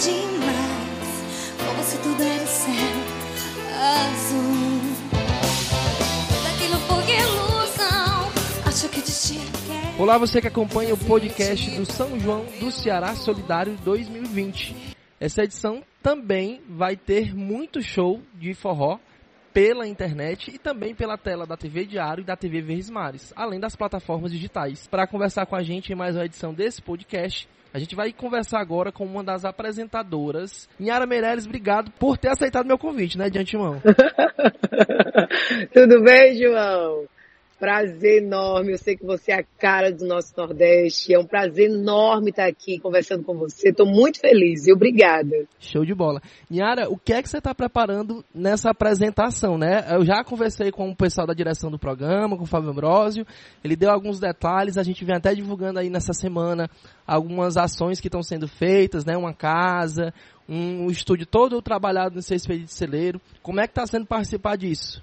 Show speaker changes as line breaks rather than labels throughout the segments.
demais, tudo era céu azul. Foi ilusão, acho que destino.
Olá, você que acompanha o podcast do São João do Ceará Solidário 2020. Essa edição também vai ter muito show de forró pela internet e também pela tela da TV Diário e da TV Verdes Mares, além das plataformas digitais. Para conversar com a gente em mais uma edição desse podcast, a gente vai conversar agora com uma das apresentadoras, Nhara Meirelles. Obrigado por ter aceitado meu convite, né, de antemão.
Tudo bem, João? Prazer enorme. Eu sei que você é a cara do nosso Nordeste. É um prazer enorme estar aqui conversando com você. Estou muito feliz e obrigada.
Show de bola. Nhara, o que é que você está preparando nessa apresentação, né? Eu já conversei com o pessoal da direção do programa, com o Fábio Ambrosio. Ele deu alguns detalhes. A gente vem até divulgando aí nessa semana algumas ações que estão sendo feitas, né? Uma casa, um, estúdio todo trabalhado espelho de celeiro. Como é que está sendo participar disso?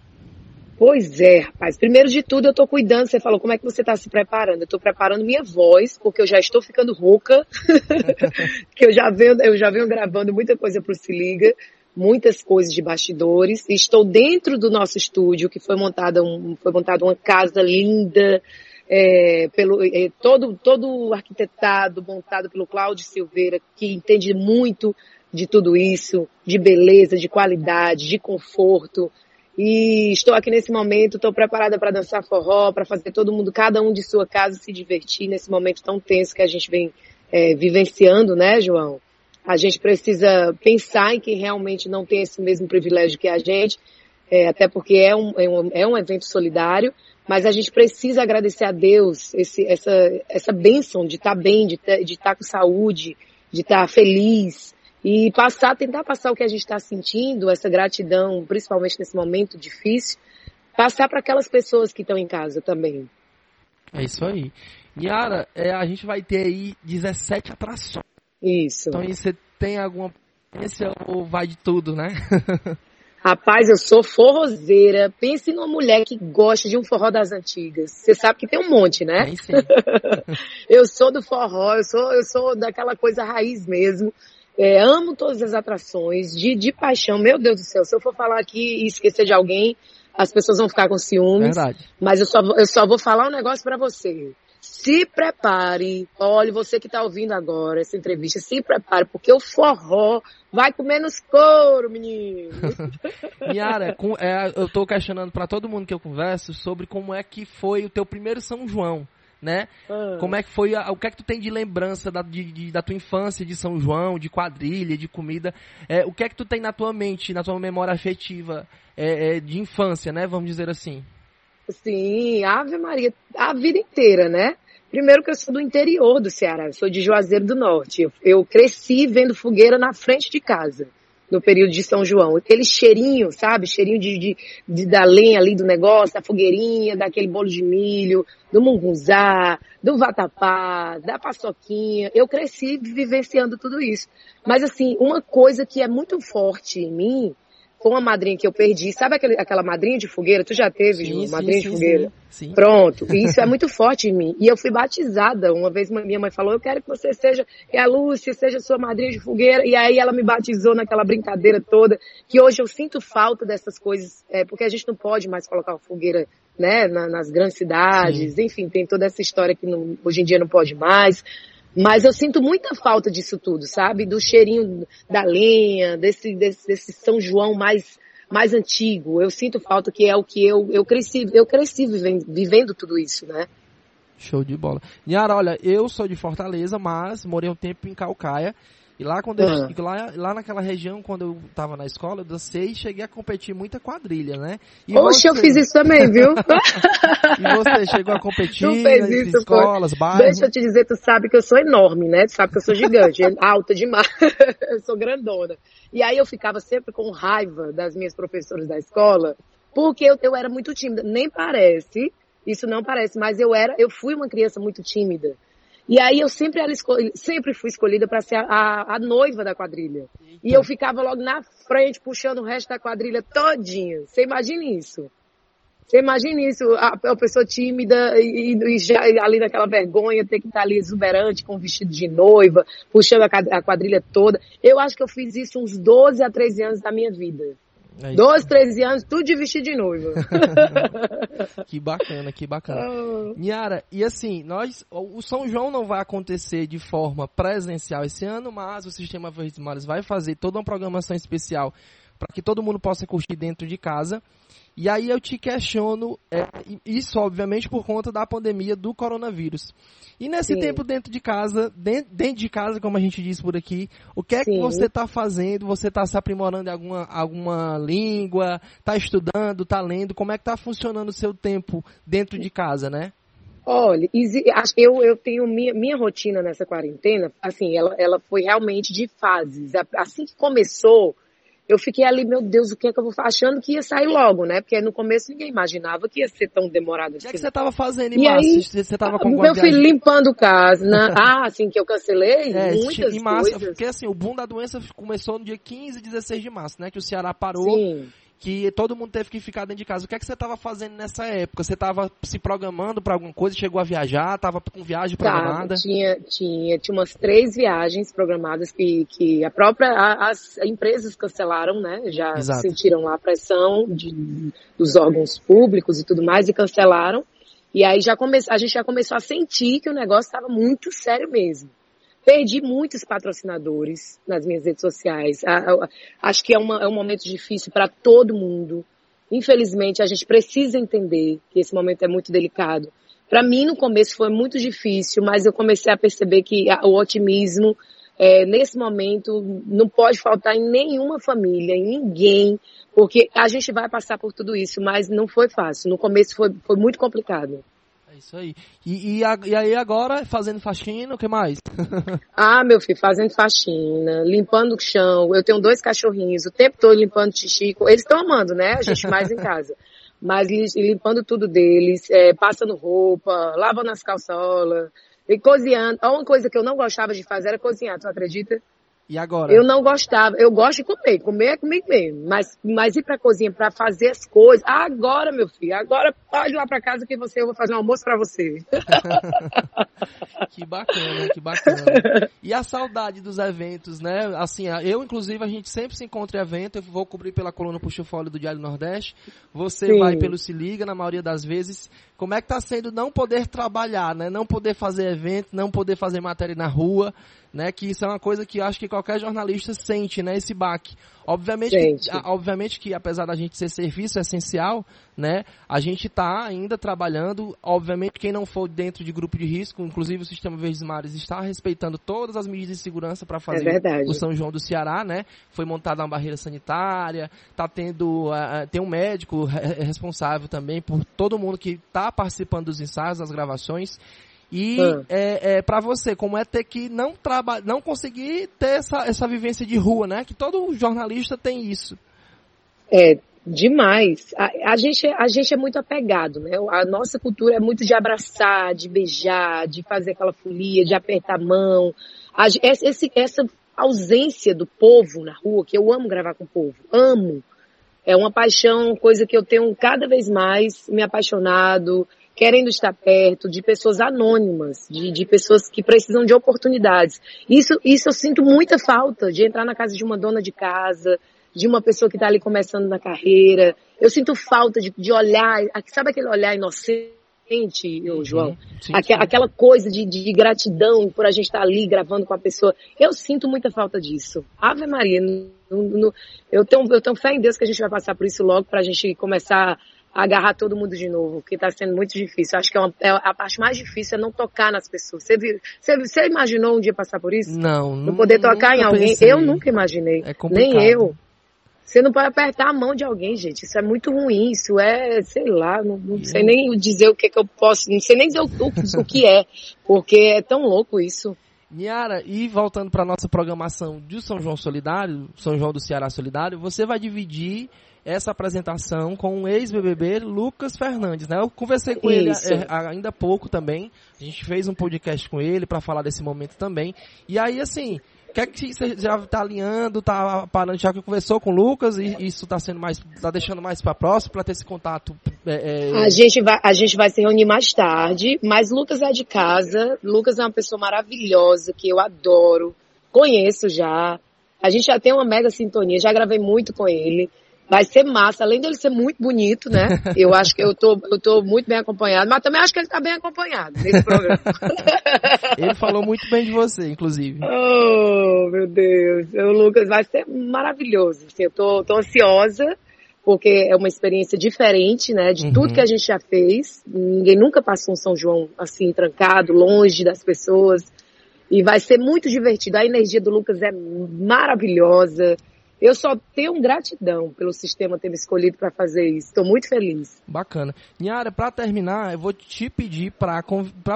Pois é, rapaz. Primeiro de tudo, eu tô cuidando. Você falou, como é que você tá se preparando? Eu tô preparando minha voz, porque eu já estou ficando rouca. que eu já venho, eu já venho gravando muita coisa pro Se Liga, muitas coisas de bastidores. Estou dentro do nosso estúdio, que foi montada, um, foi montada uma casa linda, é, pelo, é, todo, todo arquitetado, montado pelo Cláudio Silveira, que entende muito de tudo isso, de beleza, de qualidade, de conforto. E estou aqui nesse momento, estou preparada para dançar forró, para fazer todo mundo, cada um de sua casa, se divertir nesse momento tão tenso que a gente vem é, vivenciando, né, João? A gente precisa pensar em quem realmente não tem esse mesmo privilégio que a gente, é, até porque é um, é, um, é um evento solidário, mas a gente precisa agradecer a Deus esse, essa, essa bênção de estar tá bem, de tá, estar tá com saúde, de estar tá feliz, e passar, tentar passar o que a gente está sentindo, essa gratidão, principalmente nesse momento difícil, passar para aquelas pessoas que estão em casa também.
É isso aí. Yara, é, a gente vai ter aí 17 atrações.
Isso.
Então você tem alguma experiência ou vai de tudo, né?
Rapaz, eu sou forrozeira. Pense numa mulher que gosta de um forró das antigas. Você sabe que tem um monte, né?
Tem sim.
eu sou do forró, eu sou, eu sou daquela coisa raiz mesmo. É, amo todas as atrações, de, de paixão. Meu Deus do céu, se eu for falar aqui e esquecer de alguém, as pessoas vão ficar com ciúmes.
Verdade.
Mas eu só, eu só vou falar um negócio para você. Se prepare, olha, você que está ouvindo agora essa entrevista, se prepare, porque o forró vai com menos couro, menino.
Yara, com, é, eu estou questionando para todo mundo que eu converso sobre como é que foi o teu primeiro São João né?
Ah.
Como é que foi, a, o que é que tu tem de lembrança da, de, de, da tua infância de São João, de quadrilha, de comida? É, o que é que tu tem na tua mente, na tua memória afetiva é, é, de infância, né? Vamos dizer assim.
Sim, Ave Maria, a vida inteira, né? Primeiro que eu sou do interior do Ceará, eu sou de Juazeiro do Norte. Eu, eu cresci vendo fogueira na frente de casa no período de São João. Aquele cheirinho, sabe? Cheirinho de, de, de, da lenha ali do negócio, da fogueirinha, daquele bolo de milho, do mungunzá, do vatapá, da paçoquinha. Eu cresci vivenciando tudo isso. Mas assim, uma coisa que é muito forte em mim com a madrinha que eu perdi. Sabe aquele, aquela madrinha de fogueira? Tu já teve,
Sim,
Ju?
sim,
Madrinha
sim,
de fogueira?
sim, sim.
Pronto. E isso é muito forte em mim. E eu fui batizada. Uma vez minha mãe falou, eu quero que você seja, que a Lúcia seja sua madrinha de fogueira. E aí ela me batizou naquela brincadeira toda. Que hoje eu sinto falta dessas coisas, é, porque a gente não pode mais colocar uma fogueira né, na- nas grandes cidades, enfim, tem toda essa história que não- hoje em dia não pode mais. Mas eu sinto muita falta disso tudo, sabe? Do cheirinho da lenha, desse, desse, desse São João mais, mais antigo. Eu sinto falta que é o que eu, eu cresci, eu cresci vivendo, vivendo tudo isso, né?
Show de bola. Niara, olha, eu sou de Fortaleza, mas morei um tempo em Calcaia. E lá quando eu,
Ah.
lá, lá naquela região, quando eu tava na escola, eu dancei e cheguei a competir muita quadrilha, né? E
Oxe, eu
você?
fiz isso também, viu?
E você chegou a competir
Tu fez isso,
escolas, bairros?
Deixa eu te dizer, tu sabe que eu sou enorme, né? Tu sabe que eu sou gigante, alta demais. eu sou grandona. E aí eu ficava sempre com raiva das minhas professoras da escola, porque eu, eu era muito tímida. Nem parece, isso não parece, mas eu era, eu fui uma criança muito tímida. E aí eu sempre, era sempre fui escolhida para ser a, a- a noiva da quadrilha. E eu ficava logo na frente, puxando o resto da quadrilha todinha. Você imagina isso? Você imagina isso, a, a pessoa tímida e, e, já ali naquela vergonha, ter que estar ali exuberante com o vestido de noiva, puxando a, a quadrilha toda. Eu acho que eu fiz isso uns 12 a 13 anos da minha vida. É 12, 13 anos, tudo de vestido de noiva.
que bacana, que bacana. Oh. Niara, e assim, nós, o São João não vai acontecer de forma presencial esse ano, mas o Sistema Verdes Mares vai fazer toda uma programação especial para que todo mundo possa curtir dentro de casa. E aí eu te questiono, é, isso obviamente por conta da pandemia do coronavírus. E nesse Sim. tempo dentro de casa, dentro, dentro, de casa, como a gente diz por aqui, o que é Sim. que você está fazendo? Você está se aprimorando em alguma, alguma língua? Está estudando? Está lendo? Como é que está funcionando o seu tempo dentro de casa, né?
Olha, eu, eu tenho minha, minha rotina nessa quarentena, assim, ela, ela foi realmente de fases. Assim que começou, eu fiquei ali, meu Deus, o que é que eu vou fazer? Achando que ia sair logo, né? Porque no começo ninguém imaginava que ia ser tão demorado
assim. O que, é que você estava fazendo
em
março?
Aí,
você estava
com Meu filho limpando casa. Né? ah, assim que eu cancelei? É, muitas
em março,
coisas.
Porque assim, o boom da doença começou no dia 15 e 16 de março, né? Que o Ceará parou. Sim que todo mundo teve que ficar dentro de casa. O que é que você estava fazendo nessa época? Você estava se programando para alguma coisa? Chegou a viajar? Estava com viagem programada?
Tá, tinha, tinha, tinha umas três viagens programadas que, que a própria, as empresas cancelaram, né? Já Exato. sentiram lá a pressão de, dos órgãos públicos e tudo mais e cancelaram. E aí já come, a gente já começou a sentir que o negócio estava muito sério mesmo. Perdi muitos patrocinadores nas minhas redes sociais. Acho que é, uma, é um momento difícil para todo mundo. Infelizmente, a gente precisa entender que esse momento é muito delicado. Para mim, no começo foi muito difícil, mas eu comecei a perceber que o otimismo, é, nesse momento, não pode faltar em nenhuma família, em ninguém, porque a gente vai passar por tudo isso, mas não foi fácil. No começo foi, foi muito complicado.
É isso aí. E, e, e, aí agora, fazendo faxina, o que mais?
ah, meu filho, fazendo faxina, limpando o chão. Eu tenho dois cachorrinhos, o tempo todo limpando xixi. Eles estão amando, né? A gente mais em casa. Mas limpando tudo deles, é, passando roupa, lavando as calçolas, e cozinhando. A única coisa que eu não gostava de fazer era cozinhar, tu acredita?
E agora?
Eu não gostava. Eu gosto de comer. Comer é comigo mesmo. Mas, mas ir pra cozinha pra fazer as coisas. Agora, meu filho. Agora pode ir lá pra casa que você, eu vou fazer um almoço pra você.
que bacana, que bacana. E a saudade dos eventos, né? Assim, eu, inclusive, a gente sempre se encontra em evento. Eu vou cobrir pela coluna Puxa Folha do Diário Nordeste. Você Sim. vai pelo Se Liga, na maioria das vezes. Como é que tá sendo não poder trabalhar, né? Não poder fazer evento, não poder fazer matéria na rua né? Que isso é uma coisa que acho que qualquer jornalista sente, né? Esse baque. Obviamente, que, obviamente que apesar da gente ser serviço essencial, né? A gente está ainda trabalhando. Obviamente, quem não for dentro de grupo de risco, inclusive o Sistema Verdes Mares está respeitando todas as medidas de segurança para fazer
é
o São João do Ceará, né? Foi montada uma barreira sanitária, tá tendo, uh, tem um médico responsável também por todo mundo que está participando dos ensaios, das gravações. E ah. é, é para você, como é ter que não trabalhar, não conseguir ter essa, essa vivência de rua, né? Que todo jornalista tem isso.
É, demais. A, a, gente, a gente é muito apegado, né? A nossa cultura é muito de abraçar, de beijar, de fazer aquela folia, de apertar a mão. A, esse, essa ausência do povo na rua, que eu amo gravar com o povo, amo. É uma paixão, coisa que eu tenho cada vez mais me apaixonado querendo estar perto, de pessoas anônimas, de, de pessoas que precisam de oportunidades. Isso, isso eu sinto muita falta de entrar na casa de uma dona de casa, de uma pessoa que está ali começando na carreira. Eu sinto falta de, de olhar, sabe aquele olhar inocente, uhum. João? Sim, sim. Aquela coisa de, de, gratidão por a gente estar tá ali gravando com a pessoa. Eu sinto muita falta disso. Ave Maria, no, no, eu, tenho, eu tenho fé em Deus que a gente vai passar por isso logo para a gente começar agarrar todo mundo de novo, que está sendo muito difícil. Acho que é, uma, é, a parte mais difícil é não tocar nas pessoas. Você, viu, você, você imaginou um dia passar por isso?
Não.
Não poder tocar em alguém? Pensei. Eu nunca imaginei. É Nem eu. Você não pode apertar a mão de alguém, gente. Isso é muito ruim. Isso é, sei lá, não, não sei nem dizer o que, que eu posso, não sei nem dizer o, o, o que é, porque é tão louco isso.
Niara, e voltando para nossa programação de São João Solidário, São João do Ceará Solidário, você vai dividir essa apresentação com o ex-BBB Lucas Fernandes, né? Eu conversei com Isso. ele é, ainda há pouco também. A gente fez um podcast com ele para falar desse momento também. E aí, assim, que é que você já tá alinhando, tá parando, já que conversou com o Lucas e isso tá sendo mais, tá deixando mais para próximo para ter esse contato?
É, é... A gente vai, a gente vai se reunir mais tarde, mas Lucas é de casa, Lucas é uma pessoa maravilhosa que eu adoro, conheço já, a gente já tem uma mega sintonia, já gravei muito com ele. Vai ser massa, além dele ser muito bonito, né? Eu acho que eu tô, eu tô muito bem acompanhado, mas também acho que ele tá bem acompanhado nesse programa.
ele falou muito bem de você, inclusive.
Oh, meu Deus. O Lucas vai ser maravilhoso. Assim, eu tô, tô ansiosa, porque é uma experiência diferente, né? De uhum. tudo que a gente já fez. Ninguém nunca passou um São João assim, trancado, longe das pessoas. E vai ser muito divertido. A energia do Lucas é maravilhosa. Eu só tenho gratidão pelo sistema ter me escolhido para fazer isso. Estou muito feliz.
Bacana. Niara, para terminar, eu vou te pedir para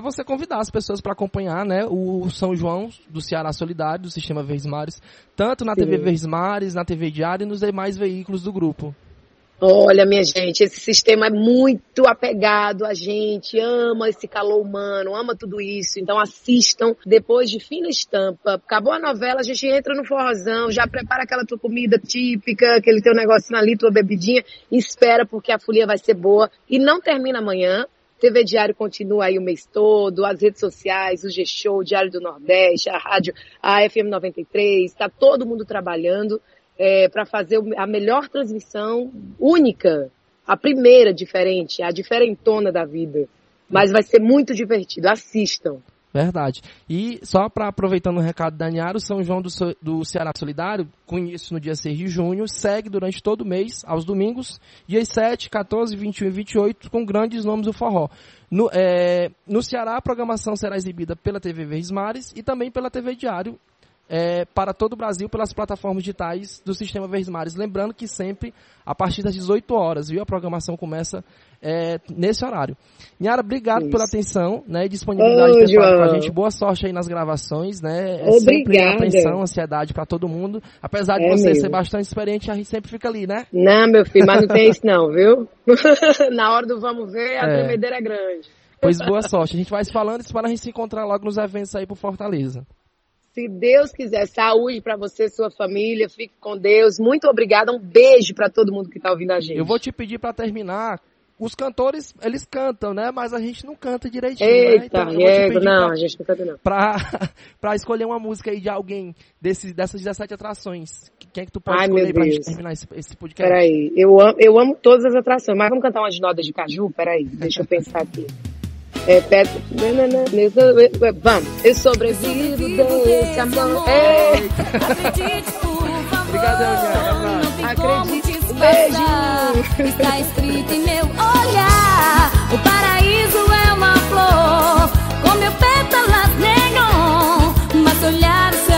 você convidar as pessoas para acompanhar né, o São João do Ceará Solidário, do Sistema Verdes Mares, tanto na Sim. TV Verdes Mares, na TV Diário e nos demais veículos do grupo.
Olha, minha gente, esse sistema é muito apegado a gente, ama esse calor humano, ama tudo isso. Então assistam depois de fina estampa. Acabou a novela, a gente entra no forrozão, já prepara aquela tua comida típica, aquele teu negocinho ali, tua bebidinha, espera porque a folia vai ser boa e não termina amanhã. TV Diário continua aí o mês todo, as redes sociais, o G-Show, Diário do Nordeste, a rádio, a FM 93, está todo mundo trabalhando é, para fazer a melhor transmissão única, a primeira diferente, a diferentona da vida. Mas vai ser muito divertido. Assistam.
Verdade. E só para aproveitando o recado da Niara, o São João do, do Ceará Solidário, com início no dia 6 de junho, segue durante todo o mês, aos domingos, dias 7, 14, 21 e 28, com grandes nomes do forró. No, é, no Ceará, a programação será exibida pela TV Verdes Mares e também pela TV Diário é, para todo o Brasil pelas plataformas digitais do Sistema Verdes Mares. Lembrando que sempre a partir das 18 horas, viu? A programação começa é, nesse horário. Niara, obrigado Isso. pela atenção né, e disponibilidade Ô, de ter com a gente. Boa sorte aí nas gravações, né? É Obrigada. sempre atenção, ansiedade para todo mundo. Apesar de é você mesmo. ser bastante experiente, a gente sempre fica ali, né?
Não, meu filho, mas não tem isso não, viu? Na hora do vamos ver, a é. tremedeira é grande.
Pois boa sorte. A gente vai se falando e espera a gente se encontrar logo nos eventos aí por Fortaleza.
Se Deus quiser, saúde para você sua família. Fique com Deus. Muito obrigada. Um beijo para todo mundo que está ouvindo a gente.
Eu vou te pedir para terminar. Os cantores, eles cantam, né? Mas a gente não canta direitinho, né?
Eita, né? Então, não, pra, a gente não canta não.
Pra, pra escolher uma música aí de alguém desse, dessas 17 atrações. Quem é que tu pode Ai, escolher pra gente terminar esse, esse podcast?
Peraí, eu amo, eu amo todas as atrações, mas vamos cantar uma de noda de caju? Peraí, deixa eu pensar aqui. É nanana, vamos. Eu sobrevivo desse amor. É.
Obrigada, é
Não
Acredite, um beijo. Está escrito em meu olhar. O paraíso é uma flor, com mil pétalas negam, mas olhar olhares